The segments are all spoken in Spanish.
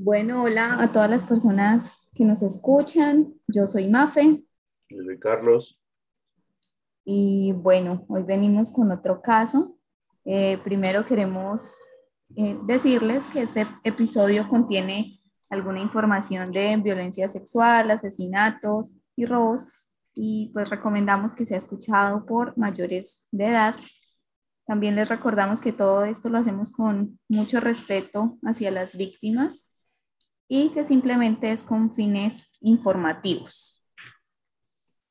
Bueno, hola a todas las personas que nos escuchan. Yo soy Mafe. Yo soy Carlos. Y bueno, hoy venimos con otro caso. Eh, primero queremos eh, decirles que este episodio contiene alguna información de violencia sexual, asesinatos y robos y pues recomendamos que sea escuchado por mayores de edad. También les recordamos que todo esto lo hacemos con mucho respeto hacia las víctimas y que simplemente es con fines informativos.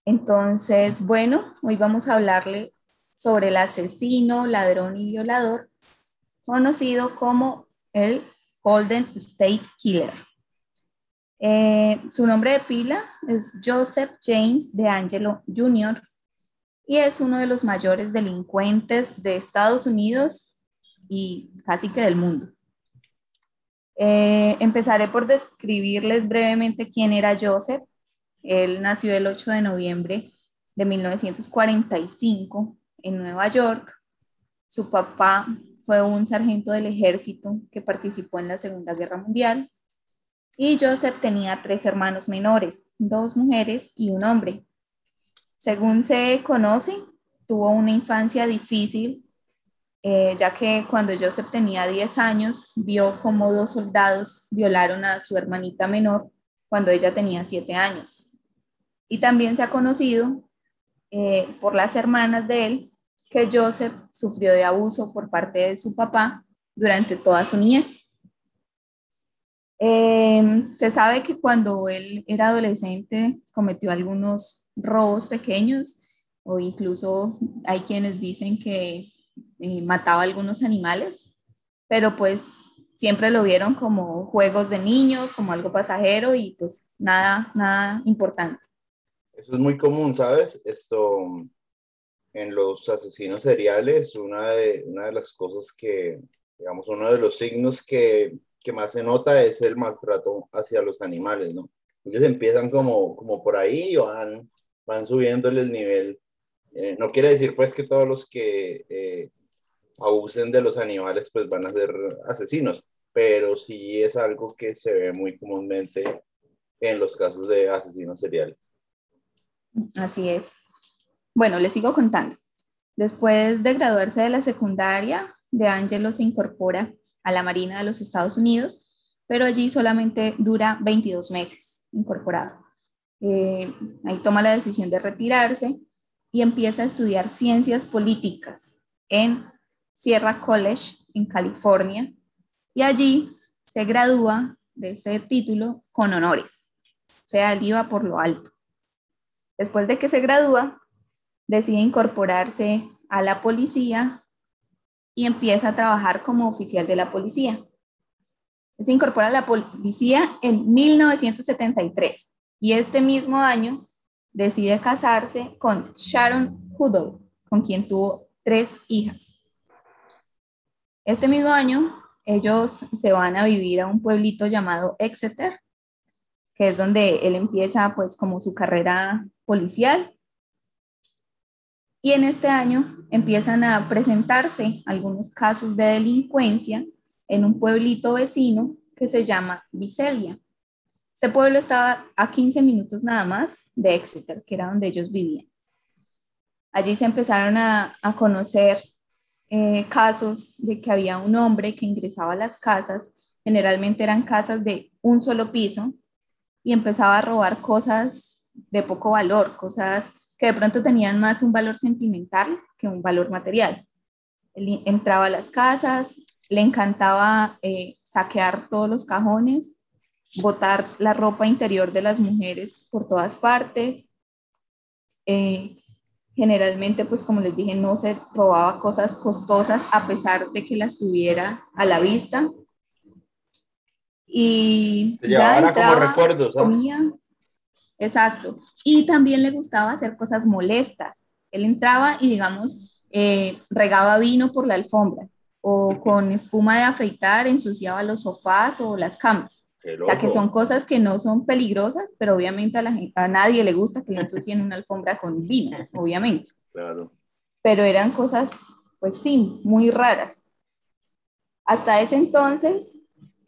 Entonces, bueno, hoy vamos a hablarle sobre el asesino, ladrón y violador, conocido como el Golden State Killer. Eh, su nombre de pila es Joseph James de Angelo Jr. y es uno de los mayores delincuentes de Estados Unidos y casi que del mundo. Eh, empezaré por describirles brevemente quién era Joseph. Él nació el 8 de noviembre de 1945 en Nueva York. Su papá fue un sargento del ejército que participó en la Segunda Guerra Mundial y Joseph tenía tres hermanos menores, dos mujeres y un hombre. Según se conoce, tuvo una infancia difícil, eh, ya que cuando Joseph tenía 10 años, vio cómo dos soldados violaron a su hermanita menor cuando ella tenía 7 años. Y también se ha conocido eh, por las hermanas de él que Joseph sufrió de abuso por parte de su papá durante toda su niñez. Em, se sabe que cuando él era adolescente cometió algunos robos pequeños o incluso hay quienes dicen que eh, mataba algunos animales, pero pues siempre lo vieron como juegos de niños, como algo pasajero y pues nada, nada importante. Eso es muy común, ¿sabes? Esto en los asesinos seriales, una de, una de las cosas que, digamos, uno de los signos que que más se nota es el maltrato hacia los animales, ¿no? Ellos empiezan como, como por ahí y van, van subiéndole el nivel. Eh, no quiere decir pues que todos los que eh, abusen de los animales pues van a ser asesinos, pero sí es algo que se ve muy comúnmente en los casos de asesinos seriales. Así es. Bueno, les sigo contando. Después de graduarse de la secundaria, De Angelo se incorpora a la Marina de los Estados Unidos, pero allí solamente dura 22 meses incorporado. Eh, ahí toma la decisión de retirarse y empieza a estudiar ciencias políticas en Sierra College, en California, y allí se gradúa de este título con honores, o sea, él iba por lo alto. Después de que se gradúa, decide incorporarse a la policía y empieza a trabajar como oficial de la policía. Se incorpora a la policía en 1973 y este mismo año decide casarse con Sharon Huddle, con quien tuvo tres hijas. Este mismo año ellos se van a vivir a un pueblito llamado Exeter, que es donde él empieza pues como su carrera policial y en este año empiezan a presentarse algunos casos de delincuencia en un pueblito vecino que se llama Vicelia. Este pueblo estaba a 15 minutos nada más de Exeter, que era donde ellos vivían. Allí se empezaron a, conocer eh, casos de que había un hombre que ingresaba a las casas, generalmente eran casas de un solo piso, y empezaba a robar cosas de poco valor, cosas que de pronto tenían más un valor sentimental que un valor material. Él entraba a las casas, le encantaba eh, saquear todos los cajones, botar la ropa interior de las mujeres por todas partes. Eh, generalmente, pues como les dije, no se robaba cosas costosas a pesar de que las tuviera a la vista. Y se ya entraba, como recuerdos, comía, Exacto. Y también le gustaba hacer cosas molestas. Él entraba y, digamos, eh, regaba vino por la alfombra o con espuma de afeitar ensuciaba los sofás o las camas. O sea, que son cosas que no son peligrosas, pero obviamente a, la a nadie le gusta que le ensucien una alfombra con vino, obviamente. Claro. Pero eran cosas, pues sí, muy raras. Hasta ese entonces,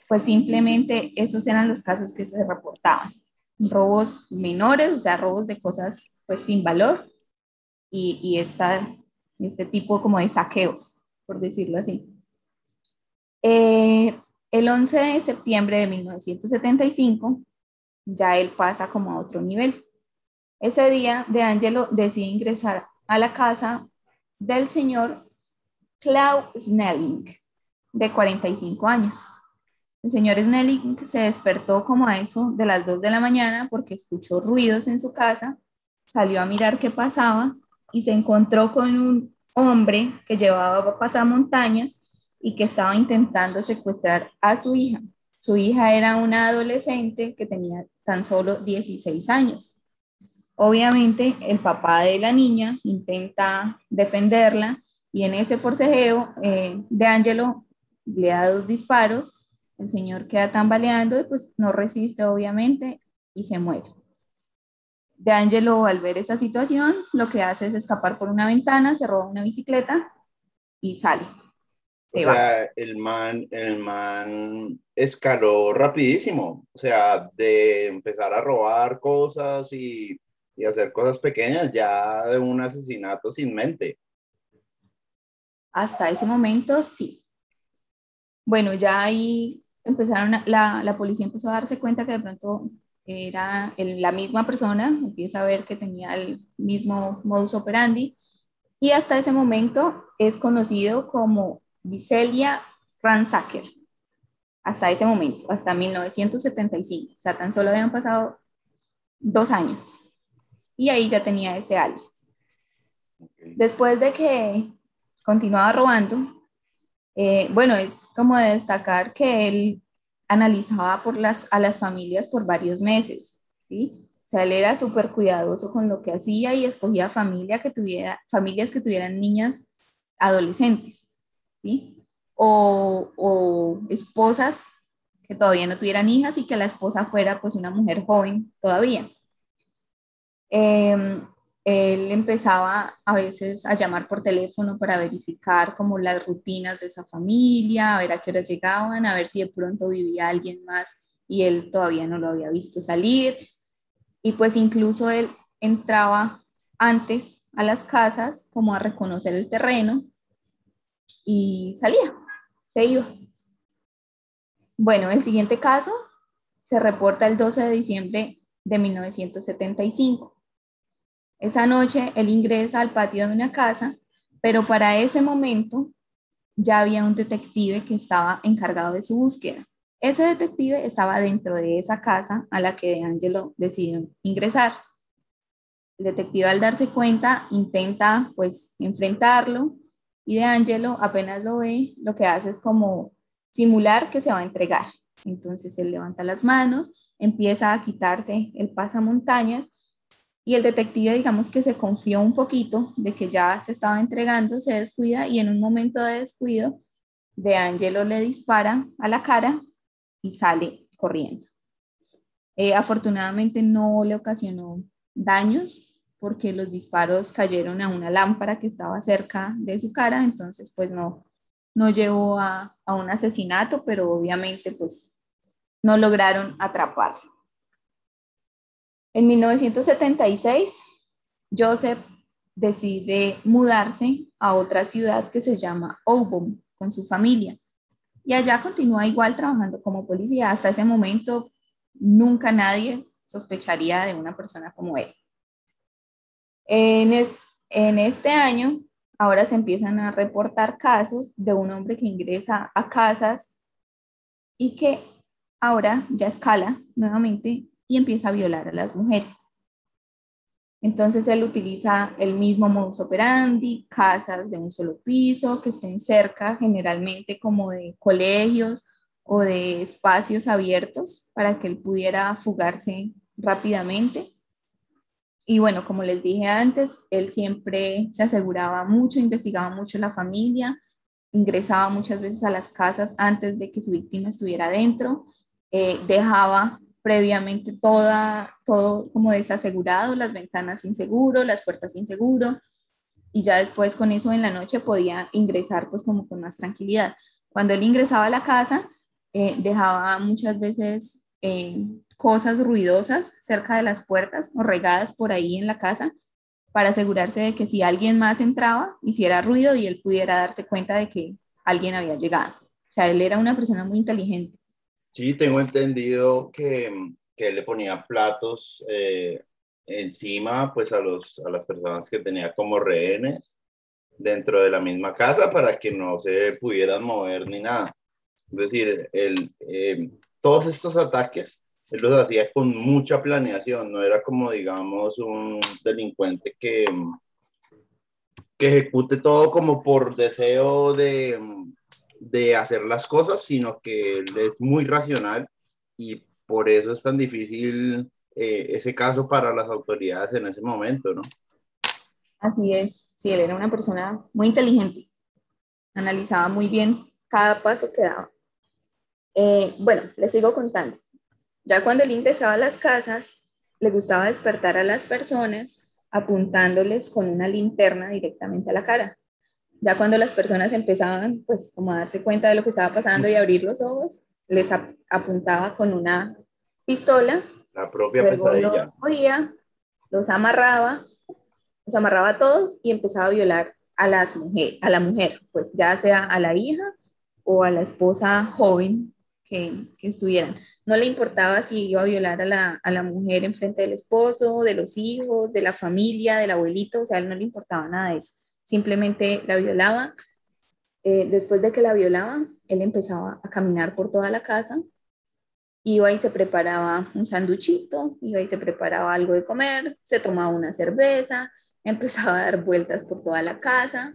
pues simplemente esos eran los casos que se reportaban. Robos menores, o sea, robos de cosas pues sin valor y, y esta, este tipo como de saqueos, por decirlo así. Eh, el 11 de septiembre de 1975, ya él pasa como a otro nivel. Ese día, De Angelo decide ingresar a la casa del señor Klaus Snelling, de 45 años. El señor Snelling se despertó como a eso de las 2 de la mañana porque escuchó ruidos en su casa, salió a mirar qué pasaba y se encontró con un hombre que llevaba pasamontañas y que estaba intentando secuestrar a su hija. Su hija era una adolescente que tenía tan solo 16 años. Obviamente el papá de la niña intenta defenderla y en ese forcejeo eh, de Angelo le da dos disparos, el señor queda tambaleando y pues no resiste obviamente y se muere. De Angelo al ver esa situación lo que hace es escapar por una ventana, se roba una bicicleta y sale. O sea, el man, el man escaló rapidísimo, o sea, de empezar a robar cosas y y hacer cosas pequeñas ya de un asesinato sin mente. Hasta ese momento sí. Bueno, ya ahí empezaron, la, la policía empezó a darse cuenta que de pronto era la misma persona, empieza a ver que tenía el mismo modus operandi y hasta ese momento es conocido como Vicelia Ransacker. Hasta ese momento, hasta 1975. O sea, tan solo habían pasado dos años y ahí ya tenía ese alias. Después de que continuaba robando, eh, bueno, es como de destacar que él analizaba por las, a las familias por varios meses, ¿sí? O sea, él era súper cuidadoso con lo que hacía y escogía familia que tuviera, familias que tuvieran niñas adolescentes, O, o esposas que todavía no tuvieran hijas y que la esposa fuera pues una mujer joven todavía. Em, él empezaba a veces a llamar por teléfono para verificar como las rutinas de esa familia, a ver a qué hora llegaban, a ver si de pronto vivía alguien más y él todavía no lo había visto salir. Y pues incluso él entraba antes a las casas como a reconocer el terreno y salía, se iba. Bueno, el siguiente caso se reporta el 12 de diciembre de 1975. Esa noche él ingresa al patio de una casa, pero para ese momento ya había un detective que estaba encargado de su búsqueda. Ese detective estaba dentro de esa casa a la que Angelo decidió ingresar. El detective al darse cuenta intenta pues enfrentarlo y De Angelo apenas lo ve, lo que hace es como simular que se va a entregar. Entonces él levanta las manos, empieza a quitarse el pasamontañas y el detective, digamos que se confió un poquito de que ya se estaba entregando, se descuida y en un momento de descuido, De Angelo le dispara a la cara y sale corriendo. Eh, afortunadamente no le ocasionó daños porque los disparos cayeron a una lámpara que estaba cerca de su cara, entonces pues no, no llevó a, a un asesinato, pero obviamente pues no lograron atraparlo. En 1976, Joseph decide mudarse a otra ciudad que se llama Obom con su familia. Y allá continúa igual trabajando como policía. Hasta ese momento, nunca nadie sospecharía de una persona como él. En, en este año, ahora se empiezan a reportar casos de un hombre que ingresa a casas y que ahora ya escala nuevamente y empieza a violar a las mujeres. Entonces él utiliza el mismo modus operandi, casas de un solo piso que estén cerca generalmente como de colegios o de espacios abiertos para que él pudiera fugarse rápidamente. Y bueno, como les dije antes, él siempre se aseguraba mucho, investigaba mucho la familia, ingresaba muchas veces a las casas antes de que su víctima estuviera dentro, eh, dejaba previamente toda, todo como desasegurado, las ventanas sin seguro, las puertas sin seguro, y ya después con eso en la noche podía ingresar pues como con más tranquilidad. Cuando él ingresaba a la casa, eh, dejaba muchas veces eh, cosas ruidosas cerca de las puertas o regadas por ahí en la casa para asegurarse de que si alguien más entraba, hiciera ruido y él pudiera darse cuenta de que alguien había llegado. O sea, él era una persona muy inteligente. Sí, tengo entendido que, que él le ponía platos eh, encima pues a, los, a las personas que tenía como rehenes dentro de la misma casa para que no se pudieran mover ni nada. Es decir, el, todos estos ataques él los hacía con mucha planeación, no era como, digamos, un delincuente que, que ejecute todo como por deseo de, de hacer las cosas, sino que él es muy racional y por eso es tan difícil eh, ese caso para las autoridades en ese momento, ¿no? Así es, sí, él era una persona muy inteligente, analizaba muy bien cada paso que daba. Eh, bueno, les sigo contando. Ya cuando él ingresaba a las casas, le gustaba despertar a las personas apuntándoles con una linterna directamente a la cara. Ya cuando las personas empezaban pues como a darse cuenta de lo que estaba pasando y abrir los ojos, les apuntaba con una pistola. La propia pesadilla. Los oía, los amarraba, los amarraba a todos y empezaba a violar a, las mujer, a la mujer, pues ya sea a la hija o a la esposa joven que, estuvieran. No le importaba si iba a violar a la, a la mujer en frente del esposo, de los hijos, de la familia, del abuelito, o sea, él no le importaba nada de eso. Simplemente la violaba. Eh, después de que la violaba, él empezaba a caminar por toda la casa, iba y se preparaba un sanduchito, iba y se preparaba algo de comer, se tomaba una cerveza, empezaba a dar vueltas por toda la casa,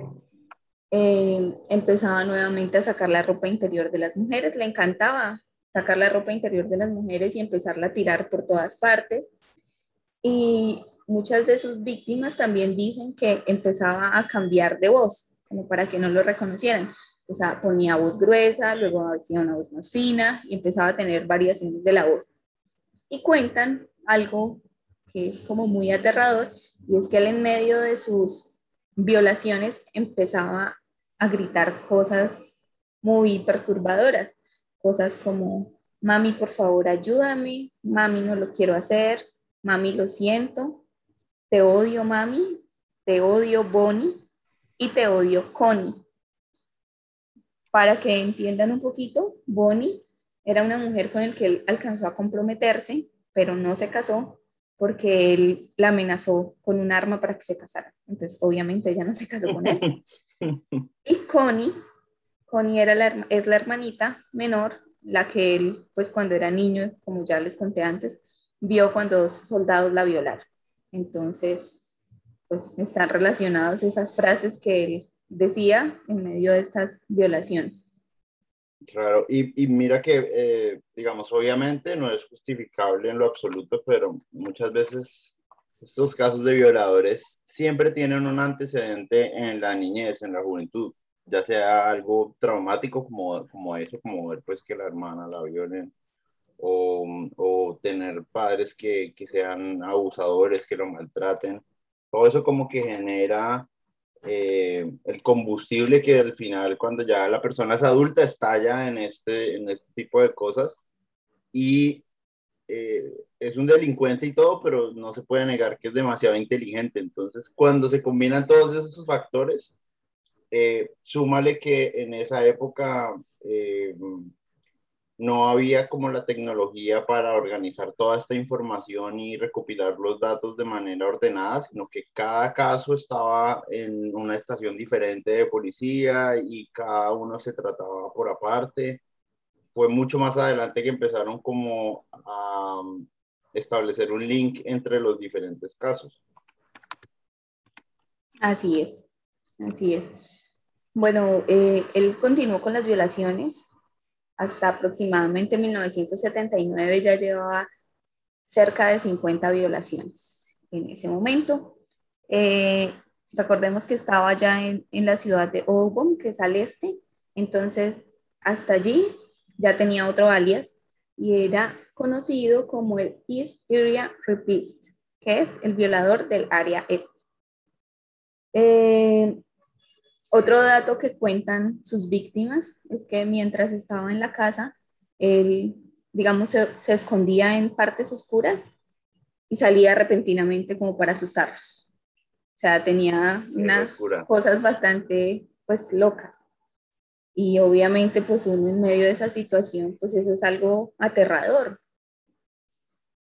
eh, empezaba nuevamente a sacar la ropa interior de las mujeres, le encantaba sacar la ropa interior de las mujeres y empezarla a tirar por todas partes. Y muchas de sus víctimas también dicen que empezaba a cambiar de voz, como para que no lo reconocieran. O sea, ponía voz gruesa, luego hacía una voz más fina y empezaba a tener variaciones de la voz. Y cuentan algo que es como muy aterrador, y es que él en medio de sus violaciones empezaba a gritar cosas muy perturbadoras cosas como, mami, por favor, ayúdame, mami, no lo quiero hacer, mami, lo siento, te odio, mami, te odio, Bonnie, y te odio, Connie. Para que entiendan un poquito, Bonnie era una mujer con la que él alcanzó a comprometerse, pero no se casó porque él la amenazó con un arma para que se casara. Entonces, obviamente, ella no se casó con él. Y Connie Connie era la, es la hermanita menor, la que él, pues cuando era niño, como ya les conté antes, vio cuando dos soldados la violaron. Entonces, pues están relacionados esas frases que él decía en medio de estas violaciones. Claro, y, mira que, eh, digamos, obviamente no es justificable en lo absoluto, pero muchas veces estos casos de violadores siempre tienen un antecedente en la niñez, en la juventud ya sea algo traumático como, como eso, como ver pues que la hermana la violen, o, o tener padres que, que, sean abusadores, que lo maltraten. Todo eso como que genera eh, el combustible que al final cuando ya la persona es adulta estalla en este, en este tipo de cosas y eh, es un delincuente y todo, pero no se puede negar que es demasiado inteligente. Entonces, cuando se combinan todos esos factores, eh, súmale que en esa época eh, no había como la tecnología para organizar toda esta información y recopilar los datos de manera ordenada, sino que cada caso estaba en una estación diferente de policía y cada uno se trataba por aparte. Fue mucho más adelante que empezaron como a um, establecer un link entre los diferentes casos. Así es, así es. Bueno, eh, él continuó con las violaciones hasta aproximadamente 1979, ya llevaba cerca de 50 violaciones en ese momento. Eh, recordemos que estaba ya en, la ciudad de Obon, que es al este, entonces hasta allí ya tenía otro alias y era conocido como el East Area Rapist, que es el violador del área este. Eh, otro dato que cuentan sus víctimas es que mientras estaba en la casa, él, digamos, se, se escondía en partes oscuras y salía repentinamente como para asustarlos. O sea, tenía unas cosas bastante, pues, locas. Y obviamente, pues, uno en medio de esa situación, pues, eso es algo aterrador.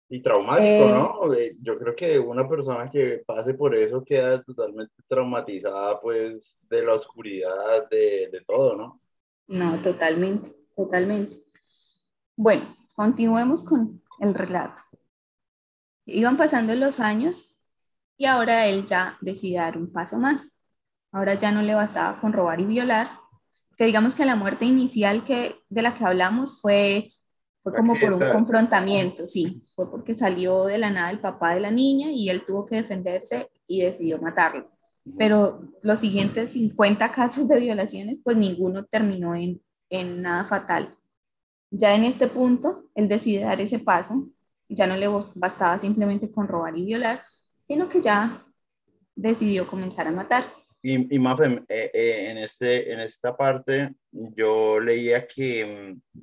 Y traumático, eh, ¿no? Yo creo que una persona que pase por eso queda totalmente traumatizada, pues, de la oscuridad, de, de todo, ¿no? No, totalmente, totalmente. Bueno, continuemos con el relato. Iban pasando los años y ahora él ya decide dar un paso más. Ahora ya no le bastaba con robar y violar, que digamos que la muerte inicial que, de la que hablamos fue, fue como por un confrontamiento, sí, fue porque salió de la nada el papá de la niña y él tuvo que defenderse y decidió matarlo. Pero los siguientes 50 casos de violaciones, pues ninguno terminó en, en nada fatal. Ya en este punto, él decide dar ese paso, ya no le bastaba simplemente con robar y violar, sino que ya decidió comenzar a matar. Y, y Mafe, eh, eh, en, este, en esta parte yo leía que mm,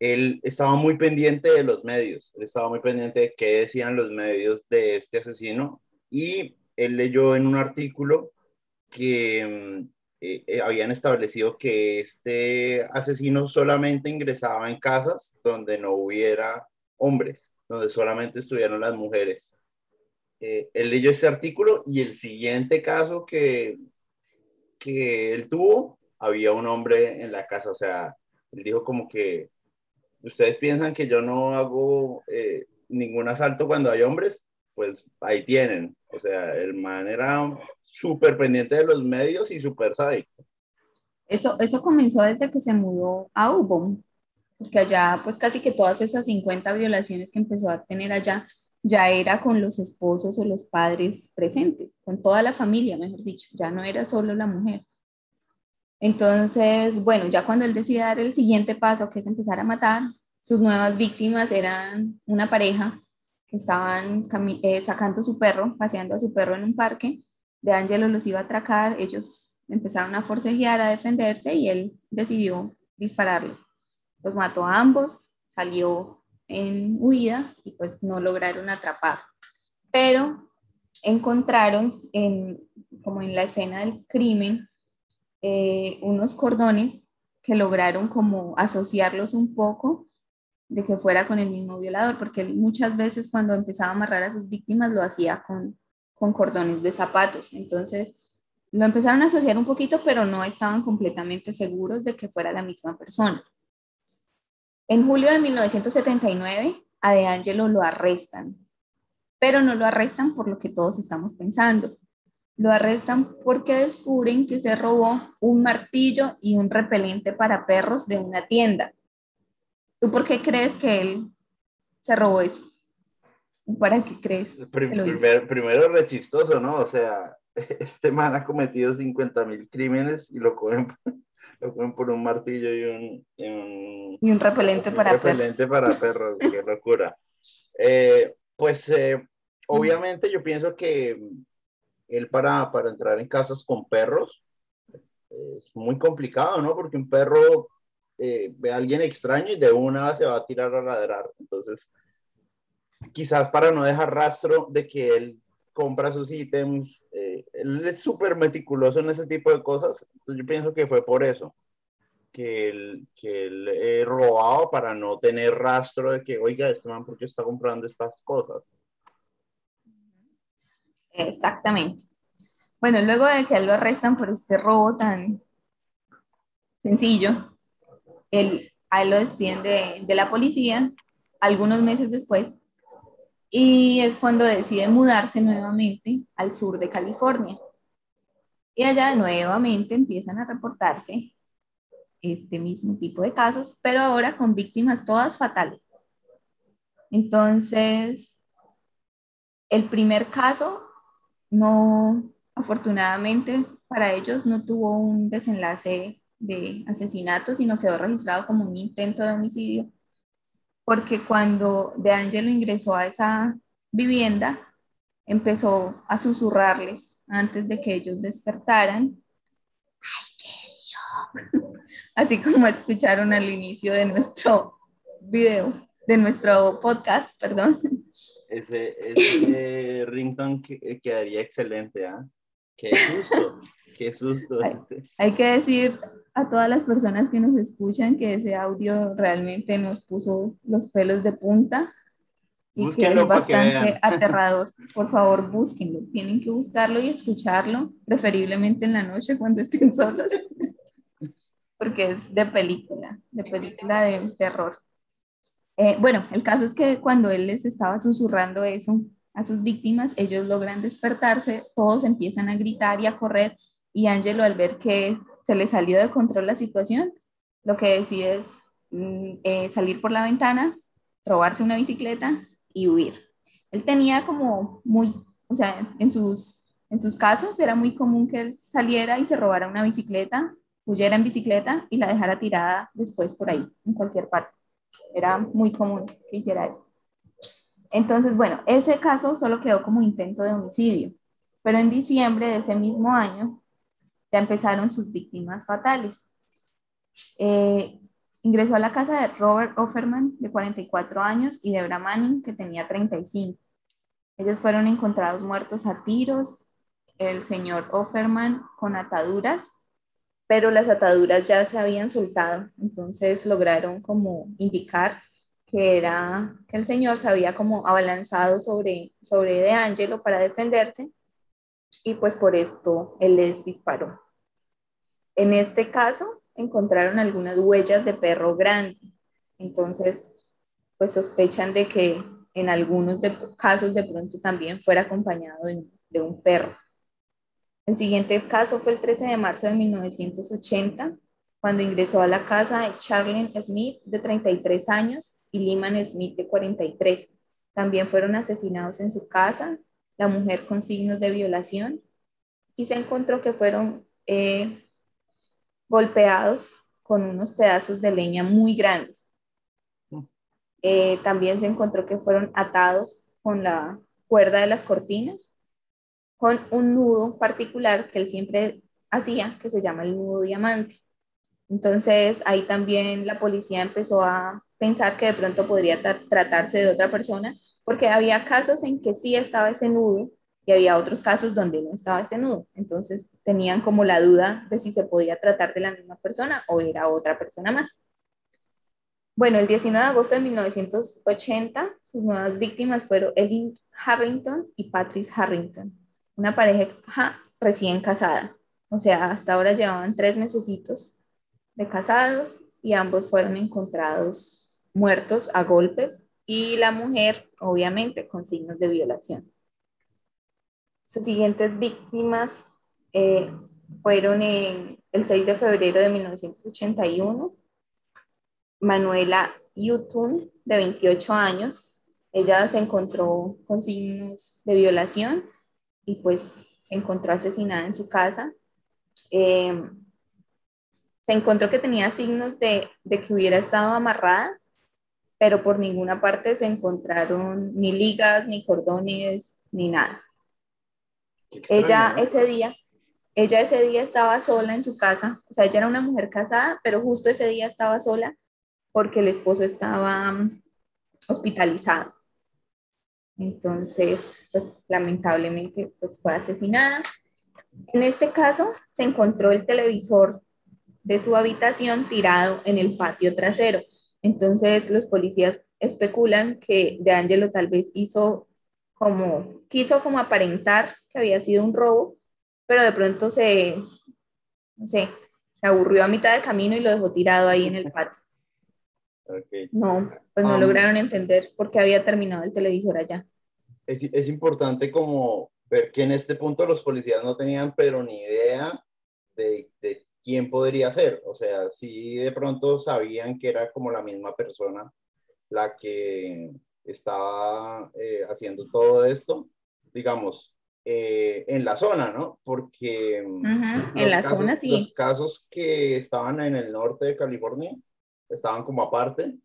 él estaba muy pendiente de los medios, él estaba muy pendiente de qué decían los medios de este asesino y él leyó en un artículo que mm, eh, habían establecido que este asesino solamente ingresaba en casas donde no hubiera hombres, donde solamente estuvieron las mujeres. Eh, él leyó ese artículo y el siguiente caso que, que él tuvo, había un hombre en la casa, o sea, él dijo como que, ustedes piensan que yo no hago eh, ningún asalto cuando hay hombres, pues ahí tienen, o sea, el man era súper pendiente de los medios y súper sádico. Eso, eso comenzó desde que se mudó a Ubon, porque allá pues casi que todas esas 50 violaciones que empezó a tener allá ya era con los esposos o los padres presentes, con toda la familia, mejor dicho, ya no era solo la mujer. Entonces, bueno, ya cuando él decide dar el siguiente paso, que es empezar a matar, sus nuevas víctimas eran una pareja que estaban eh, sacando su perro, paseando a su perro en un parque. De Angelo los iba a atracar, ellos empezaron a forcejear, a defenderse y él decidió dispararles. Los mató a ambos, salió en huida y pues no lograron atrapar. Pero encontraron en, como en la escena del crimen eh, unos cordones que lograron como asociarlos un poco de que fuera con el mismo violador, porque muchas veces cuando empezaba a amarrar a sus víctimas lo hacía con, con cordones de zapatos. Entonces lo empezaron a asociar un poquito, pero no estaban completamente seguros de que fuera la misma persona. En julio de 1979, a De Angelo lo arrestan, pero no lo arrestan por lo que todos estamos pensando. Lo arrestan porque descubren que se robó un martillo y un repelente para perros de una tienda. ¿Tú por qué crees que él se robó eso? ¿Para qué crees? primero, primero re chistoso, ¿no? O sea, este man ha cometido 50 mil crímenes y lo cogen lo ponen por un martillo y un... Y un, repelente para repelente para perros, qué locura. Eh, pues eh, obviamente yo pienso que él para, para entrar en casas con perros es muy complicado, ¿no? Porque un perro eh, ve a alguien extraño y de una se va a tirar a ladrar. Entonces, quizás para no dejar rastro de que él compra sus ítems, eh, él es súper meticuloso en ese tipo de cosas, yo pienso que fue por eso, que él, que eh, para no tener rastro de que, oiga, este man, ¿por qué está comprando estas cosas? Exactamente. Bueno, luego de que lo arrestan por este robo tan sencillo, él, a él lo despiden de, de la policía. Algunos meses después, y es cuando decide mudarse nuevamente al sur de California. Y allá nuevamente empiezan a reportarse este mismo tipo de casos, pero ahora con víctimas todas fatales. Entonces, el primer caso no, afortunadamente para ellos, no tuvo un desenlace de asesinato, sino quedó registrado como un intento de homicidio porque cuando De Angelo ingresó a esa vivienda, empezó a susurrarles antes de que ellos despertaran. ¡Ay, qué así como escucharon al inicio de nuestro video, de nuestro podcast, perdón. Ese, ese ringtone quedaría excelente, ¿ah? Qué susto, qué susto. hay que decir a todas las personas que nos escuchan que ese audio realmente nos puso los pelos de punta y que es bastante aterrador. Por favor, búsquenlo. Tienen que buscarlo y escucharlo, preferiblemente en la noche cuando estén solos, porque es de película, de película de terror. Eh, bueno, el caso es que cuando él les estaba susurrando eso a sus víctimas, ellos logran despertarse, todos empiezan a gritar y a correr, y Angelo al ver que se le salió de control la situación, lo que decide es mm, eh, salir por la ventana, robarse una bicicleta y huir. Él tenía como muy, o sea, en sus, en sus casos era muy común que él saliera y se robara una bicicleta, huyera en bicicleta y la dejara tirada después por ahí, en cualquier parte. Era muy común que hiciera eso. Entonces, bueno, ese caso solo quedó como intento de homicidio, pero en diciembre de ese mismo año ya empezaron sus víctimas fatales. Eh, Ingresó a la casa de Robert Offerman, de 44 años, y Debra Manning, que tenía 35. Ellos fueron encontrados muertos a tiros, el señor Offerman con ataduras, pero las ataduras ya se habían soltado, entonces lograron como indicar que era que el señor se había como abalanzado sobre, sobre De Angelo para defenderse y pues por esto él les disparó. En este caso, encontraron algunas huellas de perro grande. Entonces, pues sospechan de que en algunos de, casos de pronto también fuera acompañado de, un perro. El siguiente caso fue el 13 de marzo de 1980, cuando ingresó a la casa de Charlene Smith, de 33 años, y Lyman Smith, de 43. También fueron asesinados en su casa, la mujer con signos de violación, y se encontró que fueron eh, golpeados con unos pedazos de leña muy grandes. Mm. Eh, también se encontró que fueron atados con la cuerda de las cortinas, con un nudo particular que él siempre hacía, que se llama el nudo diamante. Entonces ahí también la policía empezó a pensar que de pronto podría tratarse de otra persona, porque había casos en que sí estaba ese nudo, y había otros casos donde no estaba ese nudo. Entonces tenían como la duda de si se podía tratar de la misma persona o era otra persona más. Bueno, el 19 de agosto de 1980, sus nuevas víctimas fueron Ellen Harrington y Patrice Harrington, una pareja recién casada. O sea, hasta ahora llevaban tres mesecitos de casados y ambos fueron encontrados muertos a golpes y la mujer, obviamente, con signos de violación. Sus siguientes víctimas eh, fueron el 6 de febrero de 1981, Manuela Yutun, de 28 años. Ella se encontró con signos de violación y pues se encontró asesinada en su casa. Eh, se encontró que tenía signos de, de que hubiera estado amarrada, pero por ninguna parte se encontraron ni ligas, ni cordones, ni nada ella ese día, ella ese día estaba sola en su casa, o sea, ella era una mujer casada, pero justo ese día estaba sola porque el esposo estaba mm, hospitalizado. Entonces, pues lamentablemente, pues fue asesinada. En este caso, se encontró el televisor de su habitación tirado en el patio trasero. Entonces, los policías especulan que De Angelo tal vez hizo como, quiso como aparentar que había sido un robo, pero de pronto se, no sé, se aburrió a mitad de camino y lo dejó tirado ahí en el patio. No, pues no um, lograron entender por qué había terminado el televisor allá. Es, es, importante como ver que en este punto los policías no tenían pero ni idea de, de quién podría ser. O sea, sí de pronto sabían que era como la misma persona la que estaba eh, haciendo todo esto, digamos, eh, en la zona, ¿no? Porque mm, en la zona sí. Los casos que estaban en el norte de California estaban como aparte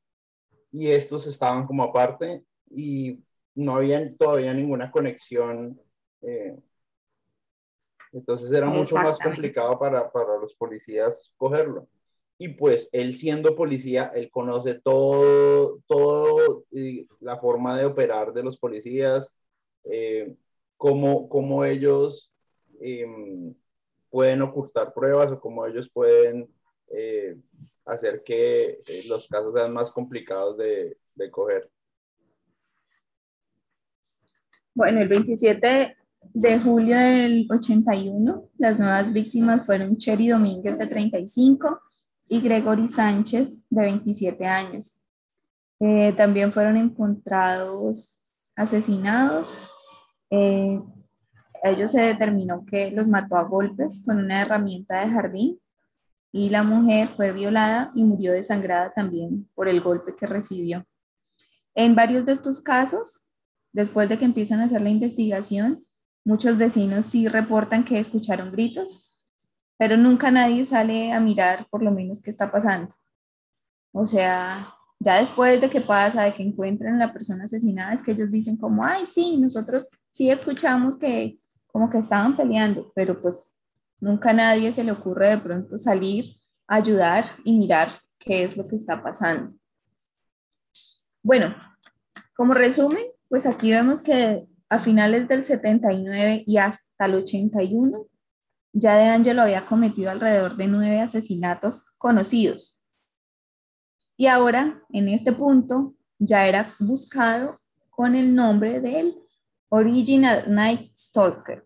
y estos estaban como aparte y no había todavía ninguna conexión. Eh, entonces era mucho más complicado para, para los policías cogerlo. y pues él siendo policía, él conoce todo, todo la forma de operar de los policías, eh, cómo, cómo, ellos em, pueden ocultar pruebas o cómo ellos pueden eh, hacer que eh, los casos sean más complicados de, de coger. Bueno, el 27 de julio del 81, las nuevas víctimas fueron Cherry Domínguez de 35 y Gregory Sánchez de 27 años. Eh, también fueron encontrados asesinados. Eh, ellos se determinó que los mató a golpes con una herramienta de jardín y la mujer fue violada y murió desangrada también por el golpe que recibió. En varios de estos casos, después de que empiezan a hacer la investigación, muchos vecinos sí reportan que escucharon gritos, pero nunca nadie sale a mirar por lo menos qué está pasando. O sea, ya después de que pasa, de que encuentran a la persona asesinada, es que ellos dicen como, ay, sí, nosotros sí escuchamos que como que estaban peleando, pero pues nunca a nadie se le ocurre de pronto salir, ayudar y mirar qué es lo que está pasando. Bueno, como resumen, pues aquí vemos que a finales del 79 y hasta el 81 ya de Angelo había cometido alrededor de nueve asesinatos conocidos. Y ahora, en este punto, ya era buscado con el nombre del Original Night Stalker.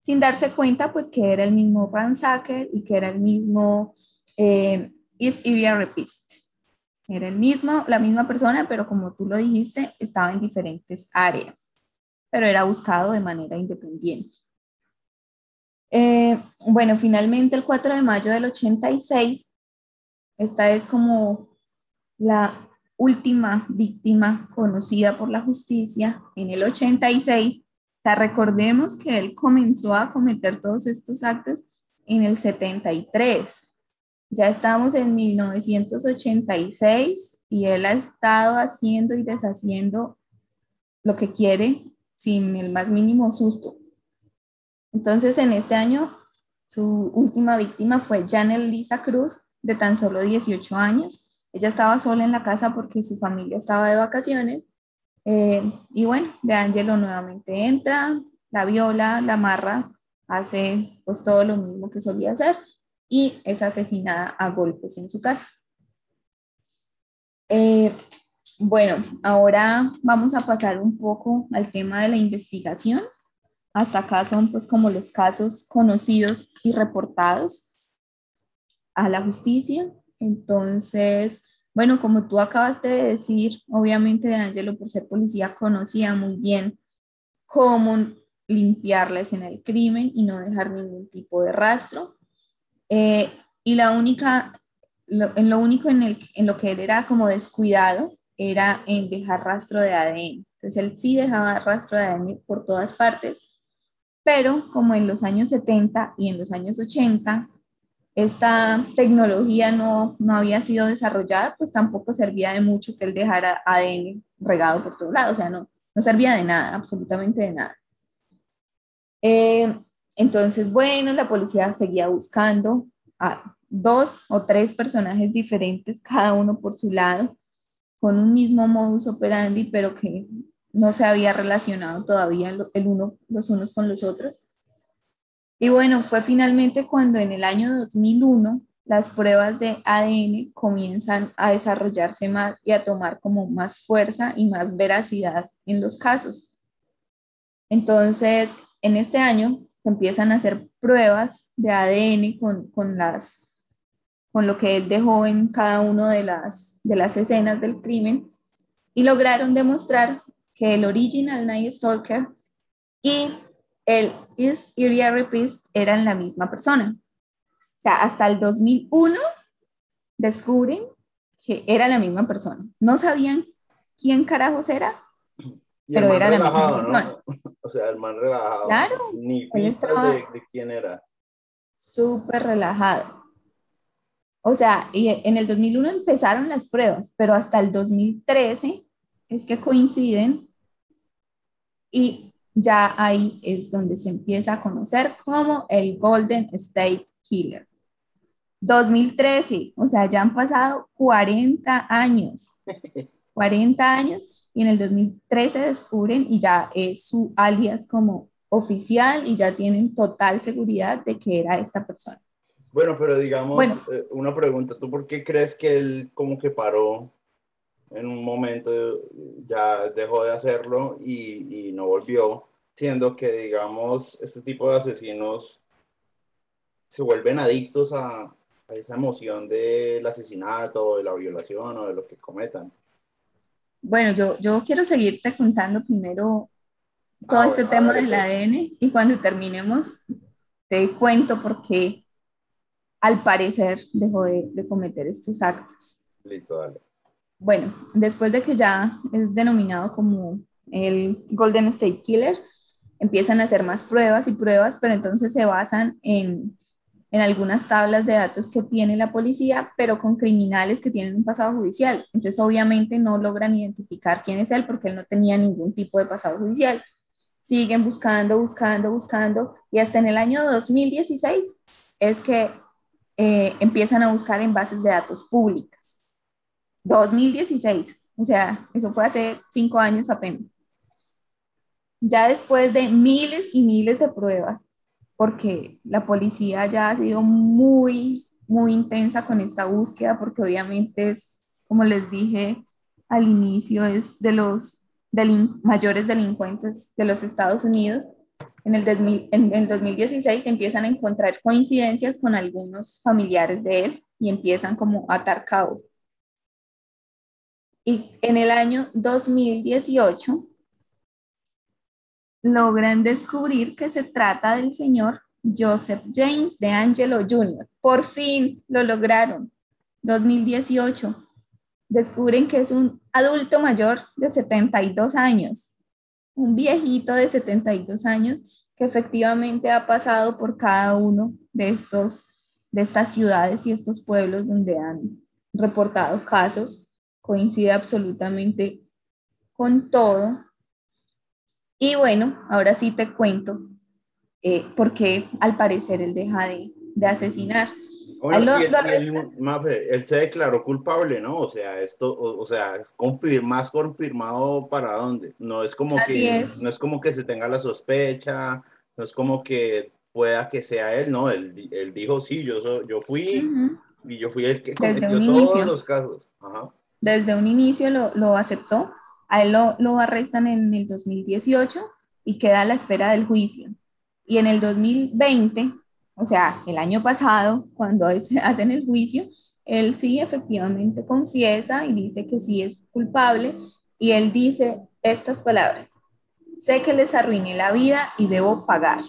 Sin darse cuenta, pues que era el mismo Ransacker y que era el mismo eh, East Area Rapist. Era el mismo, la misma persona, pero como tú lo dijiste, estaba en diferentes áreas, pero era buscado de manera independiente. Eh, bueno, finalmente el 4 de mayo del 86, esta es como la última víctima conocida por la justicia en el 86. O recordemos que él comenzó a cometer todos estos actos en el 73. Ya estamos en 1986 y él ha estado haciendo y deshaciendo lo que quiere sin el más mínimo susto. Entonces, en este año, su última víctima fue Janet Lisa Cruz, de tan solo 18 años. Ella estaba sola en la casa porque su familia estaba de vacaciones. Eh, y bueno, De Angelo nuevamente entra, la viola, la amarra, hace pues todo lo mismo que solía hacer y es asesinada a golpes en su casa. Eh, bueno, ahora vamos a pasar un poco al tema de la investigación. Hasta acá son pues como los casos conocidos y reportados a la justicia. Entonces, bueno, como tú acabas de decir, obviamente De Angelo por ser policía conocía muy bien cómo limpiar la escena del crimen y no dejar ningún tipo de rastro. Eh, y la única, en lo único en, el, en lo que él era como descuidado era en dejar rastro de ADN. Entonces él sí dejaba rastro de ADN por todas partes, pero como en los años 70 y en los años 80 esta tecnología no, no había sido desarrollada, pues tampoco servía de mucho que él dejara ADN regado por todos lados, o sea, no, no servía de nada, absolutamente de nada. Eh, entonces, bueno, la policía seguía buscando a dos o tres personajes diferentes, cada uno por su lado, con un mismo modus operandi, pero que no se había relacionado todavía el uno, los unos con los otros. Y bueno, fue finalmente cuando en el año 2001 las pruebas de ADN comienzan a desarrollarse más y a tomar como más fuerza y más veracidad en los casos. Entonces, en este año se empiezan a hacer pruebas de ADN con, con las con lo que él dejó en cada una de las, de las escenas del crimen y lograron demostrar que el original Night Stalker y el Area Rapist eran la misma persona. O sea, hasta el 2001 descubren que era la misma persona. No sabían quién carajos era, pero era la misma persona. O sea, el man relajado. Claro. Ni de, de quién era. Súper relajado. O sea, en el 2001 empezaron las pruebas, pero hasta el 2013 es que coinciden y ya ahí es donde se empieza a conocer como el Golden State Killer. 2013, o sea, ya han pasado 40 años. 40 años y en el 2013 descubren y ya es su alias como oficial y ya tienen total seguridad de que era esta persona. Bueno, pero digamos, eh, una pregunta, ¿tú por qué crees que él como que paró en un momento, ya dejó de hacerlo y, y no volvió, siendo que, digamos, este tipo de asesinos se vuelven adictos a, a esa emoción del asesinato, de la violación o de lo que cometan? Bueno, yo, yo quiero seguirte contando primero todo ah, este tema del ADN y cuando terminemos te cuento por qué al parecer dejó de, de cometer estos actos. Listo, dale. Bueno, después de que ya es denominado como el Golden State Killer, empiezan a hacer más pruebas y pruebas, pero entonces se basan en, en algunas tablas de datos que tiene la policía, pero con criminales que tienen un pasado judicial. Entonces, obviamente no logran identificar quién es él porque él no tenía ningún tipo de pasado judicial siguen buscando, buscando, buscando, y hasta en el año 2016 es que eh, empiezan a buscar en bases de datos públicas. 2016, o sea, eso fue hace cinco años apenas. Ya después de miles y miles de pruebas, porque la policía ya ha sido muy, muy intensa con esta búsqueda, porque obviamente es, como les dije al inicio, es de los mayores delincuentes de los Estados Unidos. En el, en el 2016 empiezan a encontrar coincidencias con algunos familiares de él y empiezan como a atar cabos. Y en el año 2018 logran descubrir que se trata del señor Joseph James de Angelo Jr. Por fin lo lograron. 2018 descubren que es un adulto mayor de 72 años, un viejito de 72 años que efectivamente ha pasado por cada uno de estos de estas ciudades y estos pueblos donde han reportado casos, coincide absolutamente con todo. Y bueno, ahora sí te cuento eh, por qué al parecer él deja de, de asesinar. Él, se declaró culpable, ¿no? O sea, esto, o, sea, es más confirmado para dónde. No es como que, no es como que se tenga la sospecha, no es como que pueda que sea él, no, él, él dijo, sí, yo, yo fui y yo fui el que cometió todos los casos. Desde un inicio lo, lo aceptó, a él lo, lo arrestan en el 2018 y queda a la espera del juicio. Y en el 2020 o sea, el año pasado, cuando hacen el juicio, él sí efectivamente confiesa y dice que sí es culpable y él dice estas palabras, sé que les arruiné la vida y debo pagar.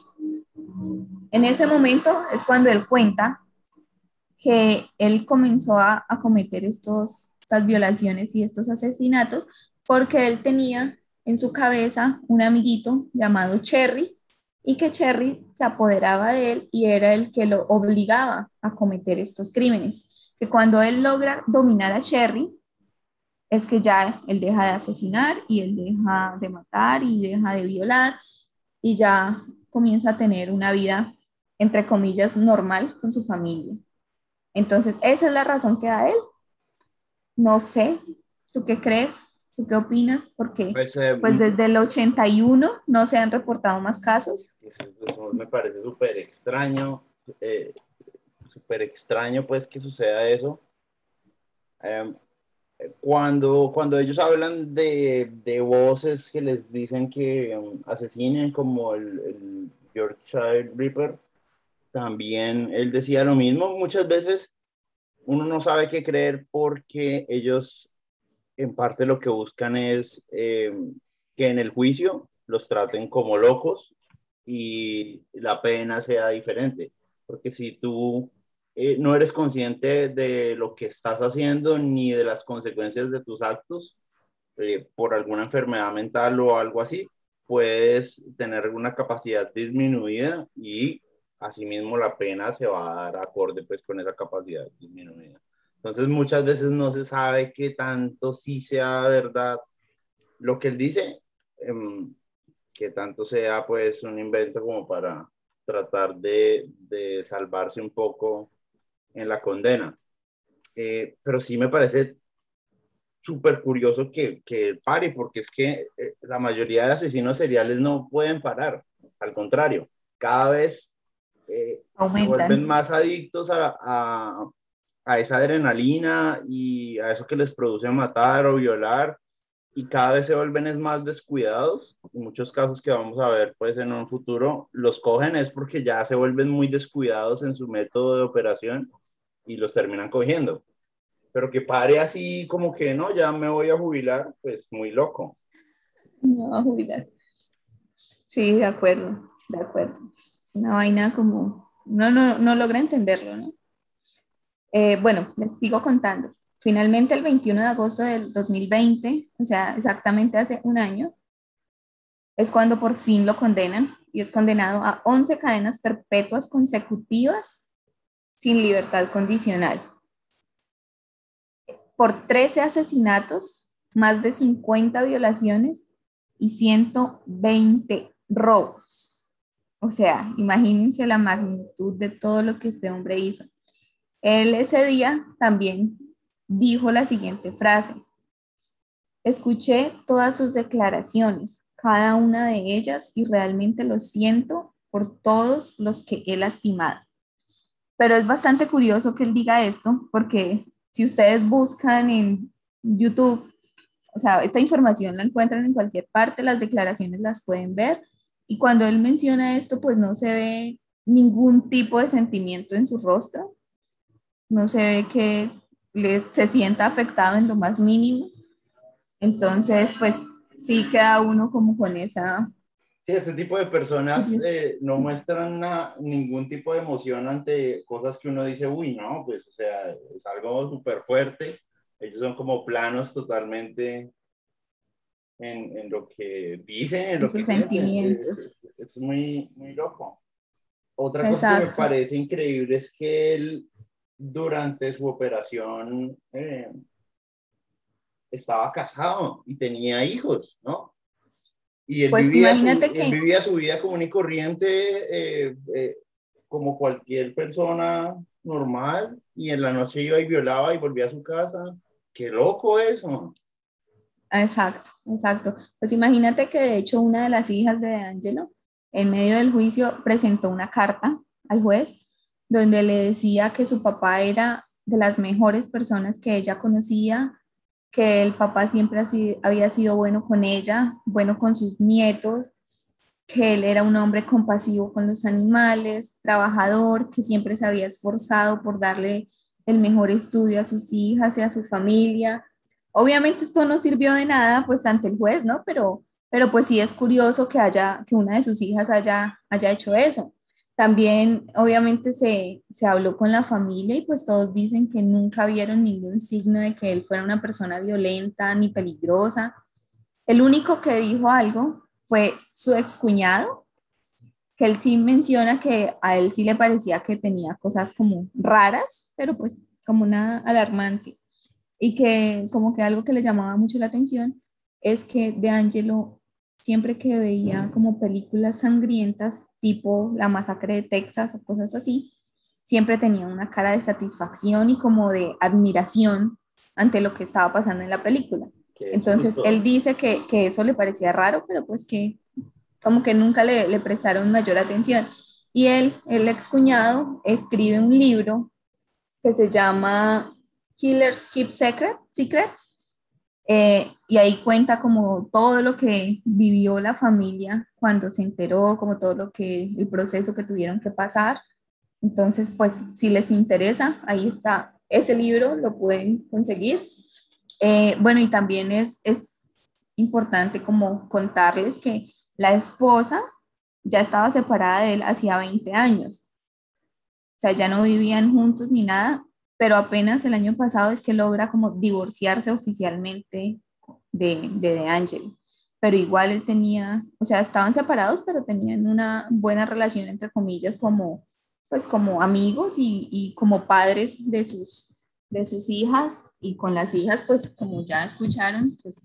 En ese momento es cuando él cuenta que él comenzó a, a cometer estos, estas violaciones y estos asesinatos porque él tenía en su cabeza un amiguito llamado Cherry y que Cherry se apoderaba de él y era el que lo obligaba a cometer estos crímenes. Que cuando él logra dominar a Cherry, es que ya él deja de asesinar y él deja de matar y deja de violar y ya comienza a tener una vida, entre comillas, normal con su familia. Entonces, esa es la razón que da él. No sé, ¿tú qué crees? ¿Tú qué opinas? Porque pues, eh, pues desde el 81 no se han reportado más casos. Eso, me parece súper extraño, eh, súper extraño pues que suceda eso. Em, cuando, cuando ellos hablan de, de, voces que les dicen que um, asesinen como el, el Yorkshire Reaper, también él decía lo mismo. Muchas veces uno no sabe qué creer porque ellos en parte lo que buscan es eh, que en el juicio los traten como locos y la pena sea diferente. Porque si tú eh, no eres consciente de lo que estás haciendo ni de las consecuencias de tus actos eh, por alguna enfermedad mental o algo así, puedes tener una capacidad disminuida y asimismo la pena se va a dar acorde pues con esa capacidad disminuida. Entonces muchas veces no se sabe qué tanto sí sea verdad lo que él dice, em, que tanto sea pues un invento como para tratar de, de salvarse un poco en la condena. Eh, pero sí me parece súper curioso que, que pare, porque es que eh, la mayoría de asesinos seriales no pueden parar, al contrario, cada vez eh, se vuelven más adictos a, a, a, esa adrenalina y a eso que les produce matar o violar y cada vez se vuelven más descuidados. En muchos casos que vamos a ver pues en un futuro, los cogen es porque ya se vuelven muy descuidados en su método de operación y los terminan cogiendo. Pero que pare así como que no, ya me voy a jubilar, pues muy loco. No, jubilar. Sí, de acuerdo, de acuerdo. Es una vaina como, no, no, no logra entenderlo, ¿no? Eh, bueno, les sigo contando. Finalmente, el 21 de agosto del 2020, o sea, exactamente hace un año, es cuando por fin lo condenan y es condenado a 11 cadenas perpetuas consecutivas sin libertad condicional. Por 13 asesinatos, más de 50 violaciones y 120 robos. O sea, imagínense la magnitud de todo lo que este hombre hizo. Él ese día también dijo la siguiente frase. Escuché todas sus declaraciones, cada una de ellas, y realmente lo siento por todos los que he lastimado. Pero es bastante curioso que él diga esto, porque si ustedes buscan en YouTube, o sea, esta información la encuentran en cualquier parte, las declaraciones las pueden ver, y cuando él menciona esto, pues no se ve ningún tipo de sentimiento en su rostro, no se ve que se sienta afectado en lo más mínimo. Entonces, pues sí queda uno como con esa... Sí, este tipo de personas eh, no muestran ningún tipo de emoción ante cosas que uno dice, uy, no, pues, o sea, es algo súper fuerte. Ellos son como planos totalmente en, en lo que dicen, en, lo sus sentimientos. Es, muy, muy loco. Otra cosa que me parece increíble es que él durante su operación eh, estaba casado y tenía hijos, ¿no? Y él, pues vivía, su, vivía su vida común y corriente eh, eh, como cualquier persona normal y en la noche iba y violaba y volvía a su casa. Qué loco eso. Exacto, exacto. Pues imagínate que de hecho una de las hijas de Angelo en medio del juicio presentó una carta al juez donde le decía que su papá era de las mejores personas que ella conocía, que el papá siempre había sido bueno con ella, bueno con sus nietos, que él era un hombre compasivo con los animales, trabajador, que siempre se había esforzado por darle el mejor estudio a sus hijas y a su familia. Obviamente esto no sirvió de nada pues ante el juez, ¿no? Pero, pero pues sí es curioso que haya que una de sus hijas haya, haya hecho eso. También, obviamente, se, se, habló con la familia y pues todos dicen que nunca vieron ningún signo de que él fuera una persona violenta ni peligrosa. El único que dijo algo fue su excuñado, que él sí menciona que a él sí le parecía que tenía cosas como raras, pero pues como nada alarmante. Y que como que algo que le llamaba mucho la atención es que De Angelo siempre que veía como películas sangrientas, tipo La masacre de Texas o cosas así, siempre tenía una cara de satisfacción y como de admiración ante lo que estaba pasando en la película. Entonces, él dice que, que, eso le parecía raro, pero pues que como que nunca le, le prestaron mayor atención. Y él, el excuñado, escribe un libro que se llama Killers Keep Secret, Secrets, eh, y ahí cuenta como todo lo que vivió la familia cuando se enteró, como todo lo que, el proceso que tuvieron que pasar. Entonces, pues si les interesa, ahí está ese libro, lo pueden conseguir. Eh, bueno, y también es, es importante como contarles que la esposa ya estaba separada de él hacía 20 años. O sea, ya no vivían juntos ni nada, pero apenas el año pasado es que logra como divorciarse oficialmente de, de, Angel. Pero igual él tenía, o sea, estaban separados, pero tenían una buena relación, entre comillas, como, pues como amigos y, y como padres de sus, de sus hijas. Y con las hijas, pues como ya escucharon, pues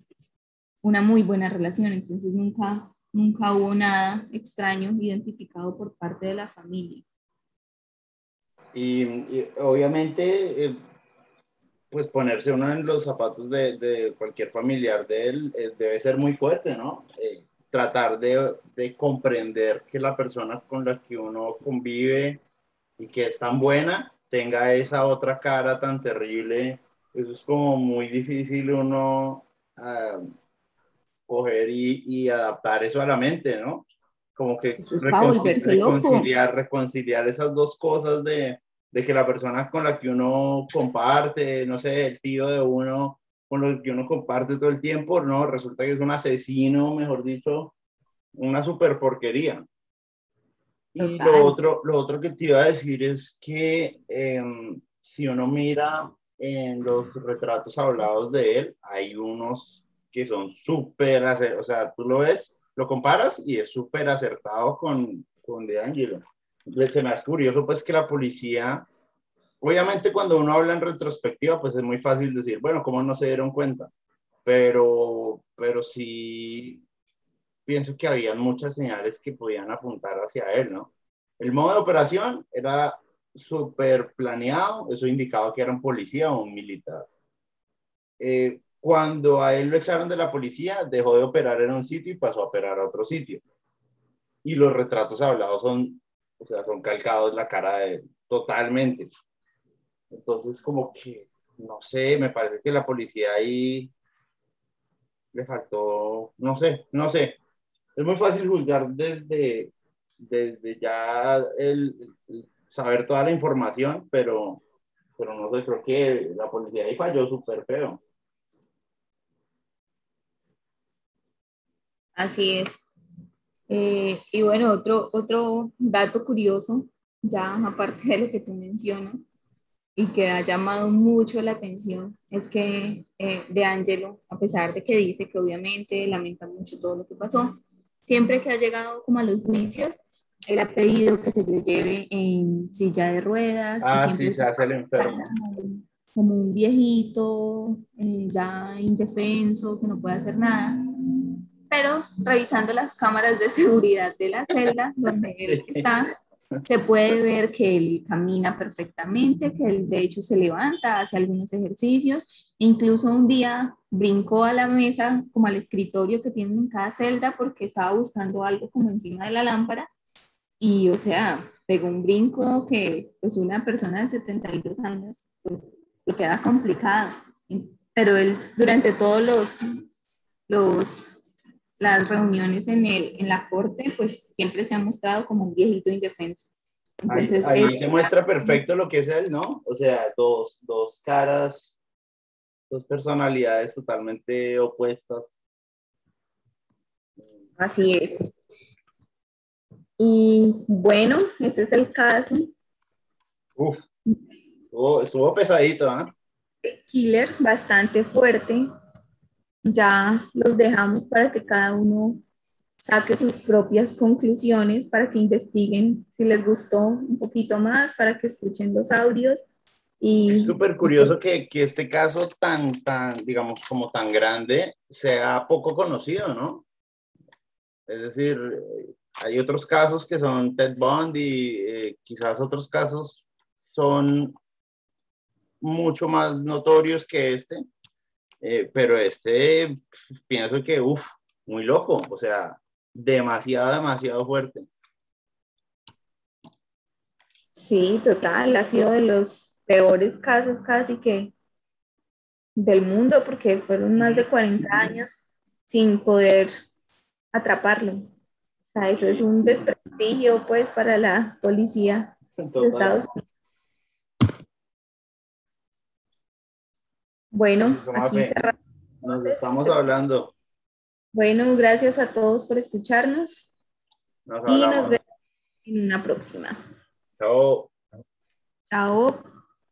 una muy buena relación. Entonces nunca, nunca hubo nada extraño identificado por parte de la familia. Y, obviamente, eh, pues ponerse uno en los zapatos de, de cualquier familiar de él eh, debe ser muy fuerte, ¿no? Eh, tratar de, de, comprender que la persona con la que uno convive y que es tan buena tenga esa otra cara tan terrible. Eso es como muy difícil uno uh, coger y, y, adaptar eso a la mente, ¿no? Como que reconciliar, reconciliar esas dos cosas de, de que la persona con la que uno comparte, no sé, el tío de uno con el que uno comparte todo el tiempo, no, resulta que es un asesino, mejor dicho, una super porquería. Y lo otro, lo otro que te iba a decir es que em, si uno mira en los retratos hablados de él, hay unos que son súper, o sea, tú lo ves, lo comparas y es súper acertado con, con De Angelo se me hace curioso pues que la policía, obviamente cuando uno habla en retrospectiva, pues es muy fácil decir, bueno, ¿cómo no se dieron cuenta? Pero, pero sí pienso que había muchas señales que podían apuntar hacia él, ¿no? El modo de operación era súper planeado, eso indicaba que era un policía o un militar. Eh, cuando a él lo echaron de la policía, dejó de operar en un sitio y pasó a operar a otro sitio. Y los retratos hablados son o sea, son calcados la cara de totalmente. Entonces, como que, no sé, me parece que la policía ahí le faltó, no sé, no sé. Es muy fácil juzgar desde, desde ya el, saber toda la información, pero, pero no sé, creo que la policía ahí falló súper feo. Así es. Eh, y bueno, otro, otro dato curioso, ya aparte de lo que tú mencionas, y que ha llamado mucho la atención, es que eh, De Angelo, a pesar de que dice que obviamente lamenta mucho todo lo que pasó, siempre que ha llegado como a los juicios, él ha pedido que se le lleve en silla de ruedas. Ah, sí, se hace el enfermo. Como un viejito, eh, ya indefenso, que no puede hacer nada pero revisando las cámaras de seguridad de la celda donde él está, se puede ver que él camina perfectamente, que él de hecho se levanta, hace algunos ejercicios, incluso un día brincó a la mesa, como al escritorio que tienen en cada celda, porque estaba buscando algo como encima de la lámpara, y o sea, pegó un brinco que pues una persona de 72 años, pues le queda complicado, pero él durante todos los, los las reuniones en, el, en la corte, pues siempre se ha mostrado como un viejito indefenso. Entonces, ahí, se muestra perfecto lo que es él, ¿no? O sea, dos, dos caras, dos personalidades totalmente opuestas. Así es. Y bueno, ese es el caso. Uf, estuvo, pesadito, ¿ah? Killer, bastante fuerte ya los dejamos para que cada uno saque sus propias conclusiones, para que investiguen si les gustó un poquito más, para que escuchen los audios. Y, es súper curioso que, que, este caso tan, tan, digamos, como tan grande sea poco conocido, ¿no? Es decir, hay otros casos que son Ted Bundy, eh, quizás otros casos son mucho más notorios que este, eh, pero este, pienso que, uff, muy loco, o sea, demasiado, demasiado fuerte. Sí, total, ha sido de los peores casos casi que del mundo, porque fueron más de 40 años sin poder atraparlo. O sea, eso es un desprestigio, pues, para la policía de Estados Unidos. Bueno, aquí cerramos. Nos estamos hablando. Bueno, gracias a todos por escucharnos. y nos vemos en una próxima. Chao. Chao.